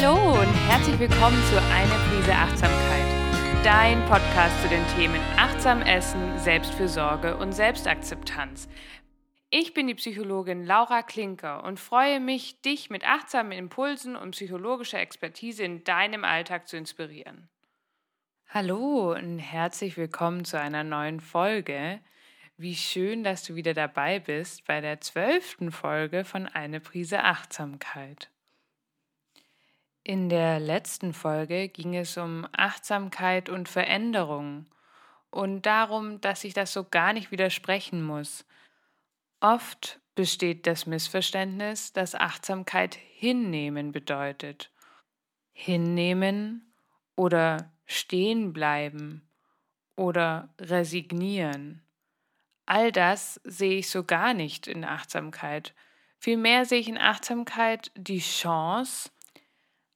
Hallo und herzlich willkommen zu Eine Prise Achtsamkeit, dein Podcast zu den Themen Achtsam Essen, Selbstfürsorge und Selbstakzeptanz. Ich bin die Psychologin Laura Klinker und freue mich, dich mit achtsamen Impulsen und psychologischer Expertise in deinem Alltag zu inspirieren. Hallo und herzlich willkommen zu einer neuen Folge. Wie schön, dass du wieder dabei bist bei der zwölften Folge von Eine Prise Achtsamkeit. In der letzten Folge ging es um Achtsamkeit und Veränderung und darum, dass ich das so gar nicht widersprechen muss. Oft besteht das Missverständnis, dass Achtsamkeit hinnehmen bedeutet. Hinnehmen oder stehen bleiben oder resignieren. All das sehe ich so gar nicht in Achtsamkeit. Vielmehr sehe ich in Achtsamkeit die Chance,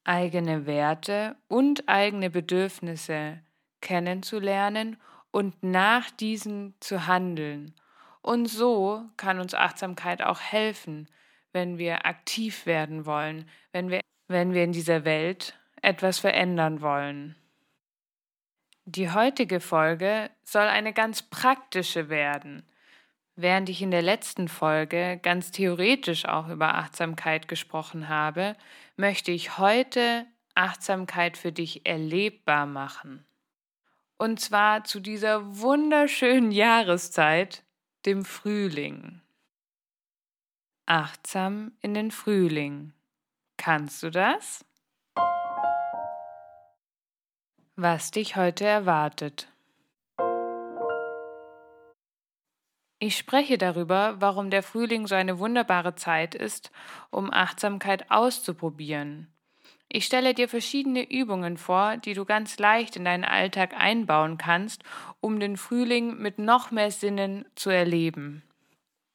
eigene Werte und eigene Bedürfnisse kennenzulernen und nach diesen zu handeln. Und so kann uns Achtsamkeit auch helfen, wenn wir aktiv werden wollen, wenn wir, wenn wir in dieser Welt etwas verändern wollen. Die heutige Folge soll eine ganz praktische werden. Während ich in der letzten Folge ganz theoretisch auch über Achtsamkeit gesprochen habe, möchte ich heute Achtsamkeit für dich erlebbar machen. Und zwar zu dieser wunderschönen Jahreszeit, dem Frühling. Achtsam in den Frühling. Kannst du das? Was dich heute erwartet. Ich spreche darüber, warum der Frühling so eine wunderbare Zeit ist, um Achtsamkeit auszuprobieren. Ich stelle dir verschiedene Übungen vor, die du ganz leicht in deinen Alltag einbauen kannst, um den Frühling mit noch mehr Sinnen zu erleben.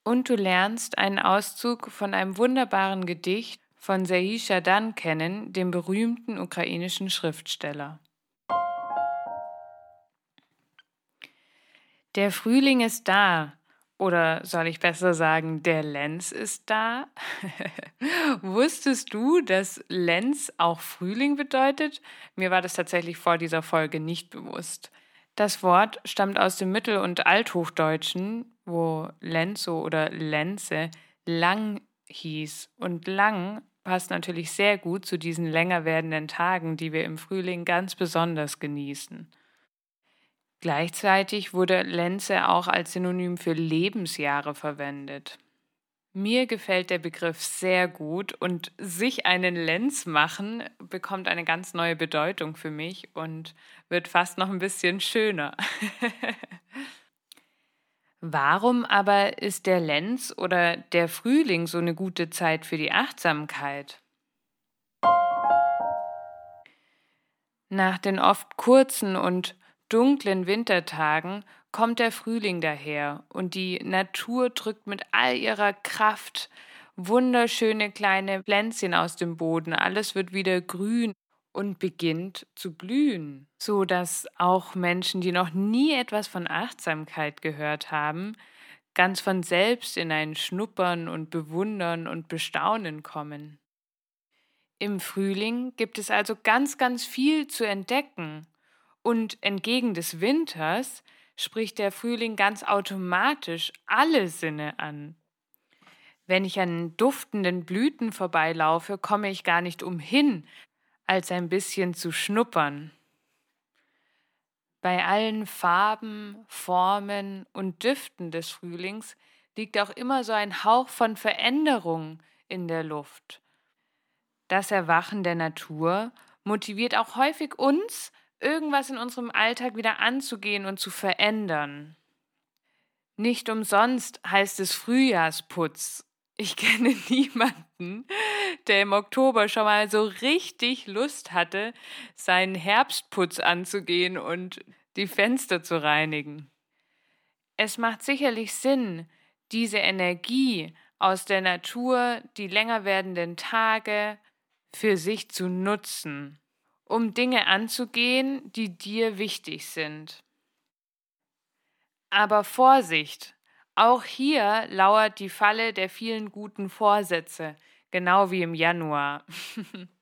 Und du lernst einen Auszug von einem wunderbaren Gedicht von Serhii Shadan kennen, dem berühmten ukrainischen Schriftsteller. Der Frühling ist da, oder soll ich besser sagen, der Lenz ist da? Wusstest du, dass Lenz auch Frühling bedeutet? Mir war das tatsächlich vor dieser Folge nicht bewusst. Das Wort stammt aus dem Mittel- und Althochdeutschen, wo Lenzo oder Lenze lang hieß. Und lang passt natürlich sehr gut zu diesen länger werdenden Tagen, die wir im Frühling ganz besonders genießen. Gleichzeitig wurde Lenze auch als Synonym für Lebensjahre verwendet. Mir gefällt der Begriff sehr gut und sich einen Lenz machen bekommt eine ganz neue Bedeutung für mich und wird fast noch ein bisschen schöner. Warum aber ist der Lenz oder der Frühling so eine gute Zeit für die Achtsamkeit? Nach den oft kurzen und dunklen Wintertagen kommt der Frühling daher und die Natur drückt mit all ihrer Kraft wunderschöne kleine Pflänzchen aus dem Boden. Alles wird wieder grün und beginnt zu blühen, so dass auch Menschen, die noch nie etwas von Achtsamkeit gehört haben, ganz von selbst in ein Schnuppern und Bewundern und Bestaunen kommen. Im Frühling gibt es also ganz, ganz viel zu entdecken und entgegen des Winters spricht der Frühling ganz automatisch alle Sinne an. Wenn ich an duftenden Blüten vorbeilaufe, komme ich gar nicht umhin, als ein bisschen zu schnuppern. Bei allen Farben, Formen und Düften des Frühlings liegt auch immer so ein Hauch von Veränderung in der Luft. Das Erwachen der Natur motiviert auch häufig uns, irgendwas in unserem Alltag wieder anzugehen und zu verändern. Nicht umsonst heißt es Frühjahrsputz. Ich kenne niemanden, der im Oktober schon mal so richtig Lust hatte, seinen Herbstputz anzugehen und die Fenster zu reinigen. Es macht sicherlich Sinn, diese Energie aus der Natur, die länger werdenden Tage für sich zu nutzen um Dinge anzugehen, die dir wichtig sind. Aber Vorsicht, auch hier lauert die Falle der vielen guten Vorsätze, genau wie im Januar.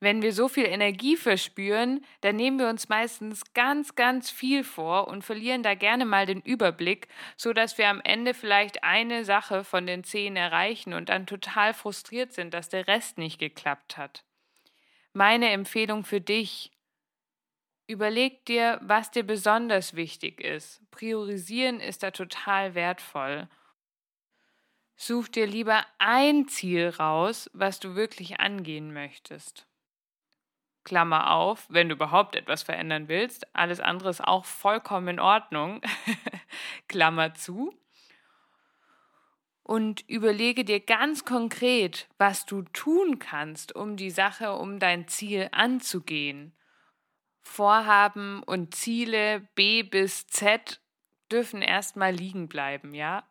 Wenn wir so viel Energie verspüren, dann nehmen wir uns meistens ganz, ganz viel vor und verlieren da gerne mal den Überblick, so dass wir am Ende vielleicht eine Sache von den zehn erreichen und dann total frustriert sind, dass der Rest nicht geklappt hat. Meine Empfehlung für dich, Überleg dir, was dir besonders wichtig ist. Priorisieren ist da total wertvoll. Such dir lieber ein Ziel raus, was du wirklich angehen möchtest. Klammer auf, wenn du überhaupt etwas verändern willst. Alles andere ist auch vollkommen in Ordnung. Klammer zu. Und überlege dir ganz konkret, was du tun kannst, um die Sache, um dein Ziel anzugehen. Vorhaben und Ziele B bis Z dürfen erstmal liegen bleiben, ja?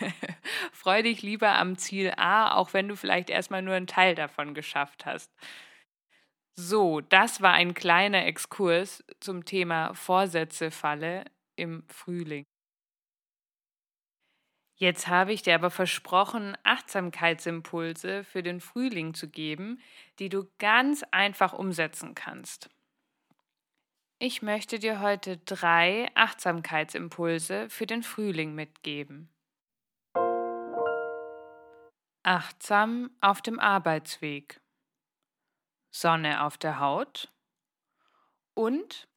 Freu dich lieber am Ziel A, auch wenn du vielleicht erstmal nur einen Teil davon geschafft hast. So, das war ein kleiner Exkurs zum Thema Vorsätze-Falle im Frühling. Jetzt habe ich dir aber versprochen, Achtsamkeitsimpulse für den Frühling zu geben, die du ganz einfach umsetzen kannst. Ich möchte dir heute drei Achtsamkeitsimpulse für den Frühling mitgeben. Achtsam auf dem Arbeitsweg. Sonne auf der Haut und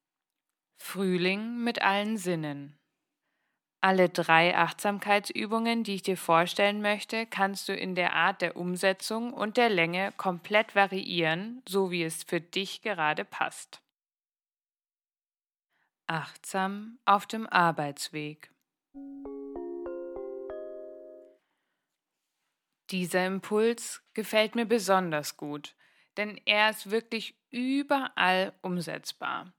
Frühling mit allen Sinnen. Alle drei Achtsamkeitsübungen, die ich dir vorstellen möchte, kannst du in der Art der Umsetzung und der Länge komplett variieren, so wie es für dich gerade passt. Achtsam auf dem Arbeitsweg. Dieser Impuls gefällt mir besonders gut, denn er ist wirklich überall umsetzbar.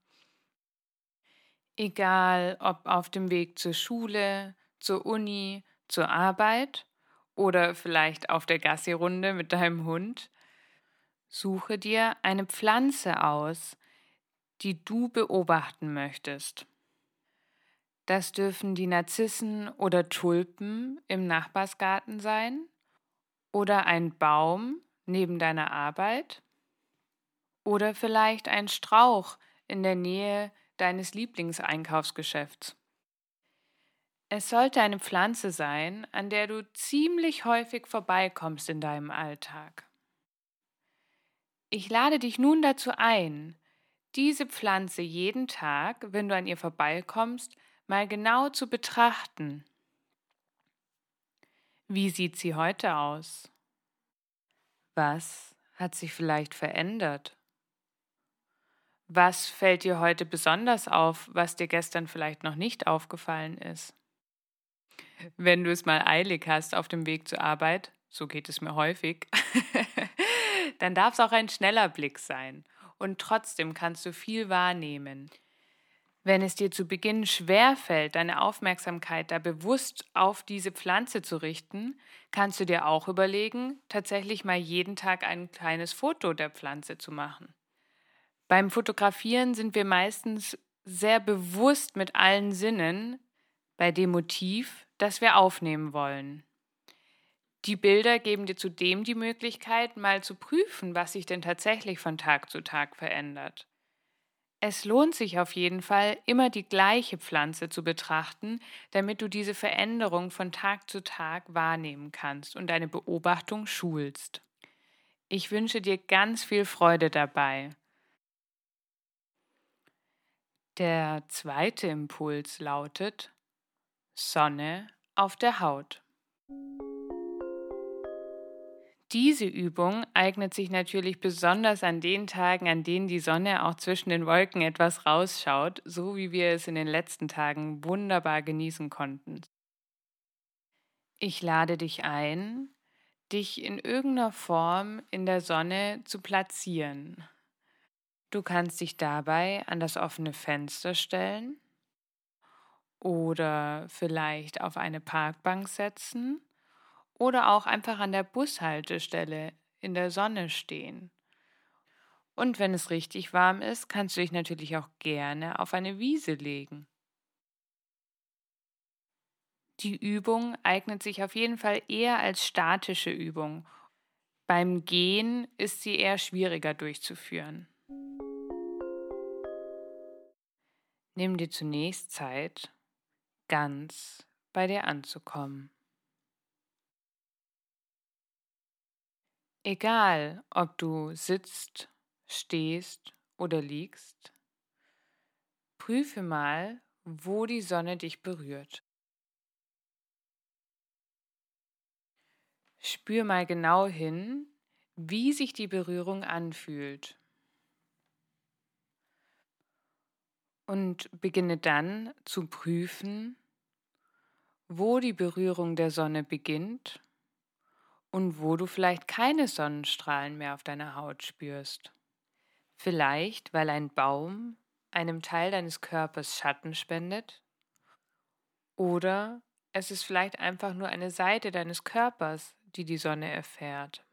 Egal ob auf dem Weg zur Schule, zur Uni, zur Arbeit oder vielleicht auf der Gassi-Runde mit deinem Hund, suche dir eine Pflanze aus, die du beobachten möchtest. Das dürfen die Narzissen oder Tulpen im Nachbarsgarten sein oder ein Baum neben deiner Arbeit oder vielleicht ein Strauch in der Nähe deines Lieblingseinkaufsgeschäfts. Es sollte eine Pflanze sein, an der du ziemlich häufig vorbeikommst in deinem Alltag. Ich lade dich nun dazu ein, diese Pflanze jeden Tag, wenn du an ihr vorbeikommst, mal genau zu betrachten. Wie sieht sie heute aus? Was hat sich vielleicht verändert? Was fällt dir heute besonders auf, was dir gestern vielleicht noch nicht aufgefallen ist? Wenn du es mal eilig hast auf dem Weg zur Arbeit, so geht es mir häufig, dann darf es auch ein schneller Blick sein und trotzdem kannst du viel wahrnehmen. Wenn es dir zu Beginn schwer fällt, deine Aufmerksamkeit da bewusst auf diese Pflanze zu richten, kannst du dir auch überlegen, tatsächlich mal jeden Tag ein kleines Foto der Pflanze zu machen. Beim Fotografieren sind wir meistens sehr bewusst mit allen Sinnen bei dem Motiv, das wir aufnehmen wollen. Die Bilder geben dir zudem die Möglichkeit, mal zu prüfen, was sich denn tatsächlich von Tag zu Tag verändert. Es lohnt sich auf jeden Fall, immer die gleiche Pflanze zu betrachten, damit du diese Veränderung von Tag zu Tag wahrnehmen kannst und deine Beobachtung schulst. Ich wünsche dir ganz viel Freude dabei. Der zweite Impuls lautet Sonne auf der Haut. Diese Übung eignet sich natürlich besonders an den Tagen, an denen die Sonne auch zwischen den Wolken etwas rausschaut, so wie wir es in den letzten Tagen wunderbar genießen konnten. Ich lade dich ein, dich in irgendeiner Form in der Sonne zu platzieren. Du kannst dich dabei an das offene Fenster stellen oder vielleicht auf eine Parkbank setzen oder auch einfach an der Bushaltestelle in der Sonne stehen. Und wenn es richtig warm ist, kannst du dich natürlich auch gerne auf eine Wiese legen. Die Übung eignet sich auf jeden Fall eher als statische Übung. Beim Gehen ist sie eher schwieriger durchzuführen. Nimm dir zunächst Zeit, ganz bei dir anzukommen. Egal, ob du sitzt, stehst oder liegst, prüfe mal, wo die Sonne dich berührt. Spür mal genau hin, wie sich die Berührung anfühlt. Und beginne dann zu prüfen, wo die Berührung der Sonne beginnt und wo du vielleicht keine Sonnenstrahlen mehr auf deiner Haut spürst. Vielleicht, weil ein Baum einem Teil deines Körpers Schatten spendet oder es ist vielleicht einfach nur eine Seite deines Körpers, die die Sonne erfährt.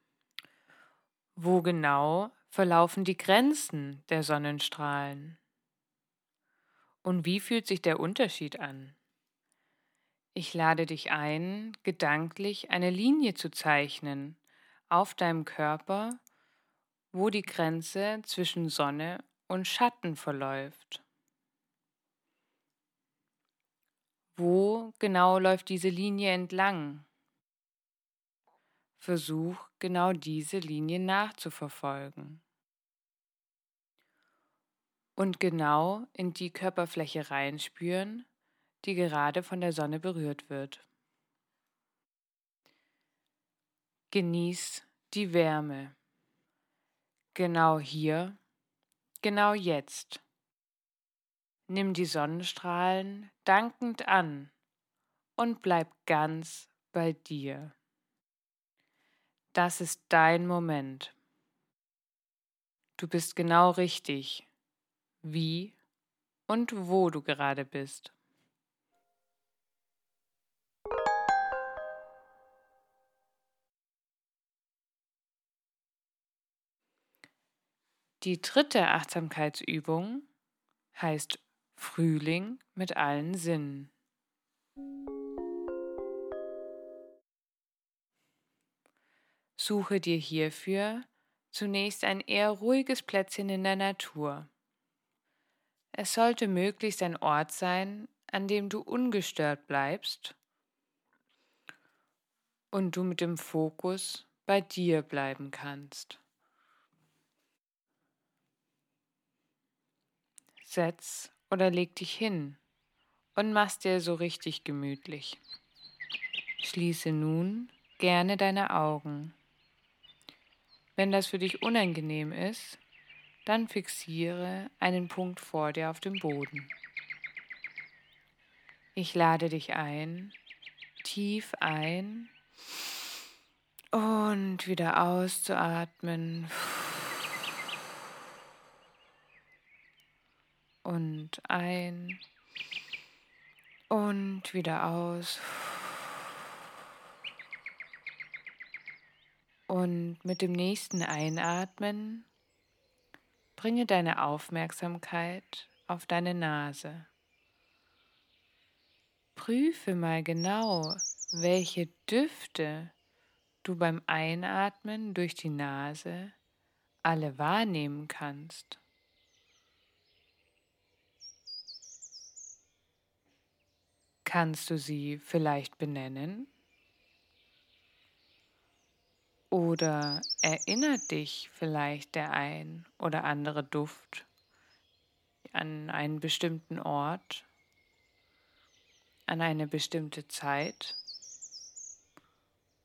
Wo genau verlaufen die Grenzen der Sonnenstrahlen? Und wie fühlt sich der Unterschied an? Ich lade dich ein, gedanklich eine Linie zu zeichnen auf deinem Körper, wo die Grenze zwischen Sonne und Schatten verläuft. Wo genau läuft diese Linie entlang? Versuch genau diese Linie nachzuverfolgen. Und genau in die Körperfläche reinspüren, die gerade von der Sonne berührt wird. Genieß die Wärme. Genau hier, genau jetzt. Nimm die Sonnenstrahlen dankend an und bleib ganz bei dir. Das ist dein Moment. Du bist genau richtig, wie und wo du gerade bist. Die dritte Achtsamkeitsübung heißt Frühling mit allen Sinnen. Suche dir hierfür zunächst ein eher ruhiges Plätzchen in der Natur. Es sollte möglichst ein Ort sein, an dem du ungestört bleibst und du mit dem Fokus bei dir bleiben kannst. setz oder leg dich hin und mach's dir so richtig gemütlich. Schließe nun gerne deine Augen. Wenn das für dich unangenehm ist, dann fixiere einen Punkt vor dir auf dem Boden. Ich lade dich ein, tief ein und wieder auszuatmen. und ein und wieder aus. Und mit dem nächsten Einatmen bringe deine Aufmerksamkeit auf deine Nase. Prüfe mal genau, welche Düfte du beim Einatmen durch die Nase alle wahrnehmen kannst. Kannst du sie vielleicht benennen? Oder erinnert dich vielleicht der ein oder andere Duft an einen bestimmten Ort, an eine bestimmte Zeit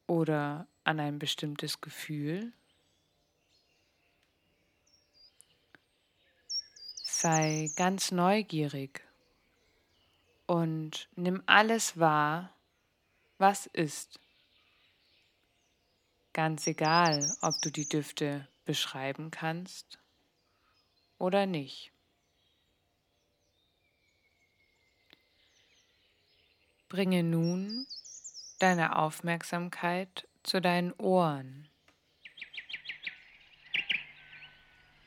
oder an ein bestimmtes Gefühl? Sei ganz neugierig und nimm alles wahr, was ist. Ganz egal, ob du die Düfte beschreiben kannst oder nicht. Bringe nun deine Aufmerksamkeit zu deinen Ohren.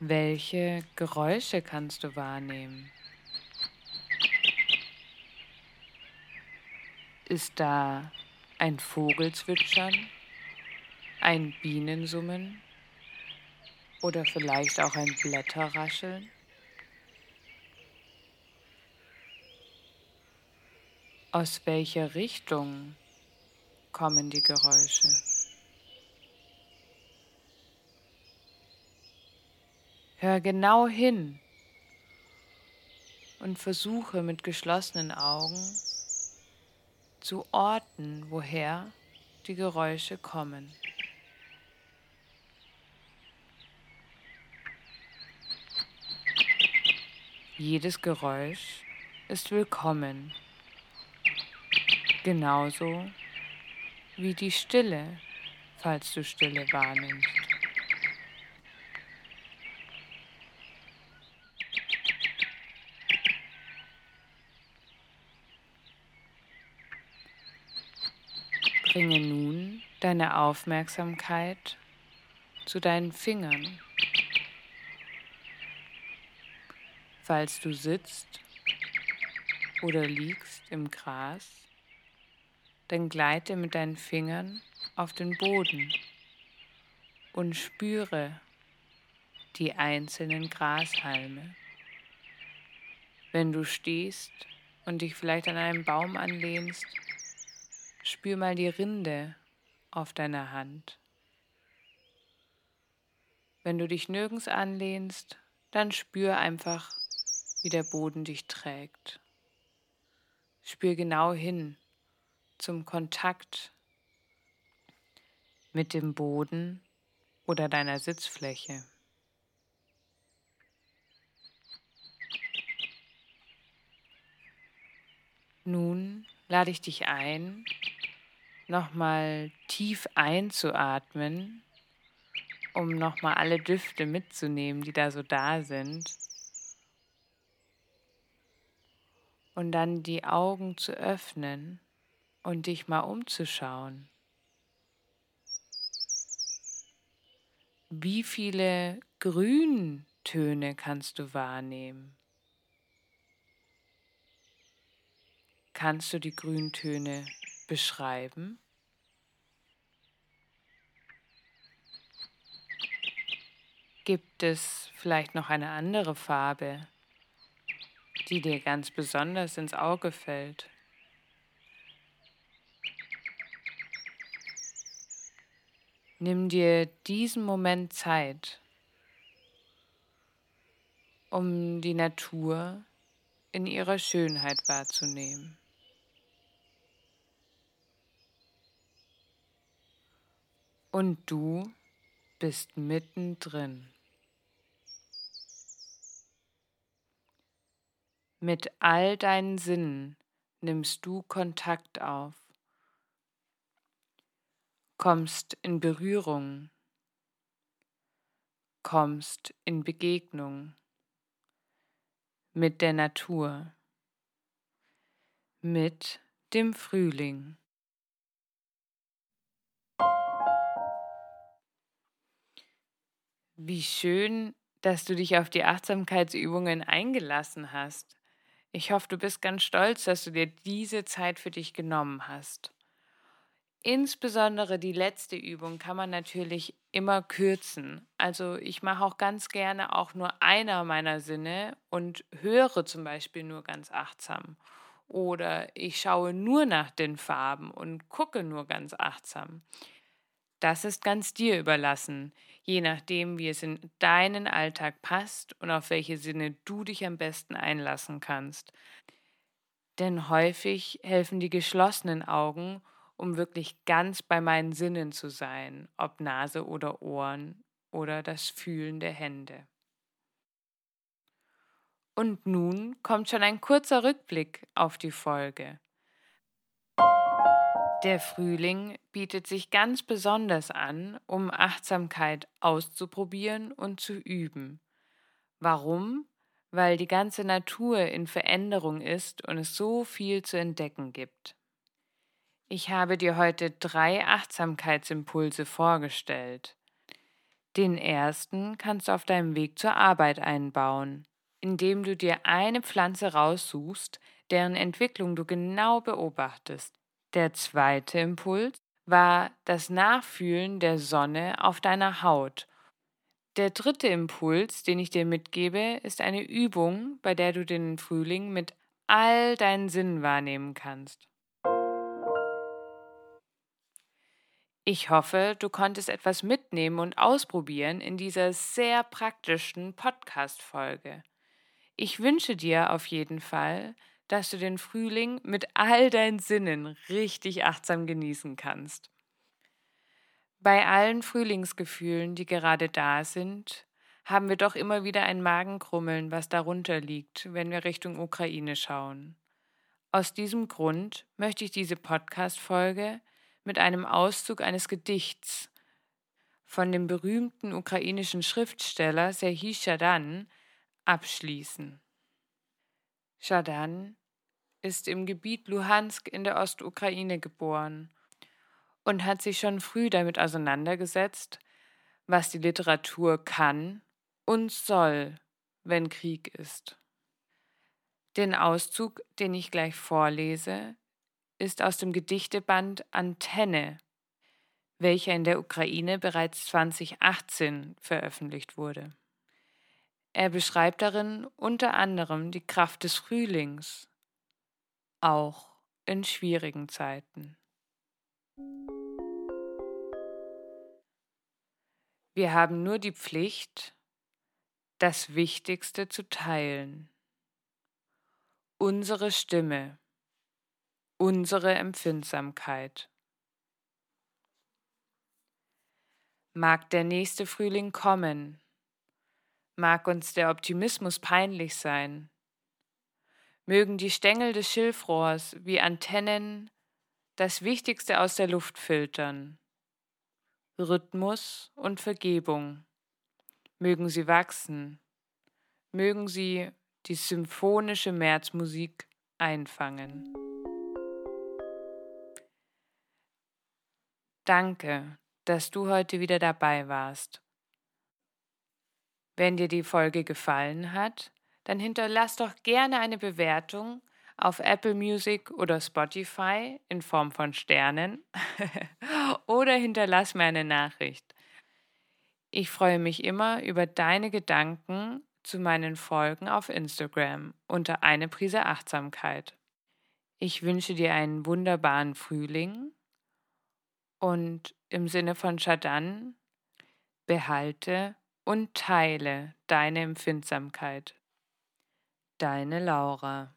Welche Geräusche kannst du wahrnehmen? Ist da ein Vogelzwitschern, ein Bienensummen oder vielleicht auch ein Blätterrascheln? Aus welcher Richtung kommen die Geräusche? Hör genau hin und versuche mit geschlossenen Augen zu orten, woher die Geräusche kommen. Jedes Geräusch ist willkommen, genauso wie die Stille, falls du Stille wahrnimmst. Bringe nun deine Aufmerksamkeit zu deinen Fingern. Falls du sitzt oder liegst im Gras, dann gleite mit deinen Fingern auf den Boden und spüre die einzelnen Grashalme. Wenn du stehst und dich vielleicht an einem Baum anlehnst, Spür mal die Rinde auf deiner Hand. Wenn du dich nirgends anlehnst, dann spür einfach, wie der Boden dich trägt. Spür genau hin zum Kontakt mit dem Boden oder deiner Sitzfläche. Nun lade ich dich ein, nochmal tief einzuatmen, um nochmal alle Düfte mitzunehmen, die da so da sind. Und dann die Augen zu öffnen und dich mal umzuschauen. Wie viele Grüntöne kannst du wahrnehmen? Kannst du die Grüntöne beschreiben? Gibt es vielleicht noch eine andere Farbe, die dir ganz besonders ins Auge fällt? Nimm dir diesen Moment Zeit, um die Natur in ihrer Schönheit wahrzunehmen. Und du bist mittendrin. Mit all deinen Sinnen nimmst du Kontakt auf, kommst in Berührung, kommst in Begegnung mit der Natur, mit dem Frühling. Wie schön, dass du dich auf die Achtsamkeitsübungen eingelassen hast. Ich hoffe, du bist ganz stolz, dass du dir diese Zeit für dich genommen hast. Insbesondere die letzte Übung kann man natürlich immer kürzen. Also ich mache auch ganz gerne auch nur einer meiner Sinne und höre zum Beispiel nur ganz achtsam. Oder ich schaue nur nach den Farben und gucke nur ganz achtsam. Das ist ganz dir überlassen je nachdem, wie es in deinen Alltag passt und auf welche Sinne du dich am besten einlassen kannst. Denn häufig helfen die geschlossenen Augen, um wirklich ganz bei meinen Sinnen zu sein, ob Nase oder Ohren oder das Fühlen der Hände. Und nun kommt schon ein kurzer Rückblick auf die Folge. Der Frühling bietet sich ganz besonders an, um Achtsamkeit auszuprobieren und zu üben. Warum? Weil die ganze Natur in Veränderung ist und es so viel zu entdecken gibt. Ich habe dir heute drei Achtsamkeitsimpulse vorgestellt. Den ersten kannst du auf deinem Weg zur Arbeit einbauen, indem du dir eine Pflanze raussuchst, deren Entwicklung du genau beobachtest. Der zweite Impuls war das Nachfühlen der Sonne auf deiner Haut. Der dritte Impuls, den ich dir mitgebe, ist eine Übung, bei der du den Frühling mit all deinen Sinnen wahrnehmen kannst. Ich hoffe, du konntest etwas mitnehmen und ausprobieren in dieser sehr praktischen Podcast-Folge. Ich wünsche dir auf jeden Fall, dass du den Frühling mit all deinen Sinnen richtig achtsam genießen kannst. Bei allen Frühlingsgefühlen, die gerade da sind, haben wir doch immer wieder ein Magenkrummeln, was darunter liegt, wenn wir Richtung Ukraine schauen. Aus diesem Grund möchte ich diese Podcast-Folge mit einem Auszug eines Gedichts von dem berühmten ukrainischen Schriftsteller Serhii Shadan abschließen. Shadan ist im Gebiet Luhansk in der Ostukraine geboren und hat sich schon früh damit auseinandergesetzt, was die Literatur kann und soll, wenn Krieg ist. Den Auszug, den ich gleich vorlese, ist aus dem Gedichteband Antenne, welcher in der Ukraine bereits 2018 veröffentlicht wurde. Er beschreibt darin unter anderem die Kraft des Frühlings, auch in schwierigen Zeiten. Wir haben nur die Pflicht, das Wichtigste zu teilen. Unsere Stimme unsere Empfindsamkeit. Mag der nächste Frühling kommen, mag uns der Optimismus peinlich sein, mögen die Stängel des Schilfrohrs wie Antennen das Wichtigste aus der Luft filtern, Rhythmus und Vergebung, mögen sie wachsen, mögen sie die symphonische Märzmusik einfangen. Danke, dass du heute wieder dabei warst. Wenn dir die Folge gefallen hat, dann hinterlass doch gerne eine Bewertung auf Apple Music oder Spotify in Form von Sternen oder hinterlass mir eine Nachricht. Ich freue mich immer über deine Gedanken zu meinen Folgen auf Instagram unter eine Prise Achtsamkeit. Ich wünsche dir einen wunderbaren Frühling und im Sinne von Shadan, behalte und teile deine Empfindsamkeit. Deine Laura.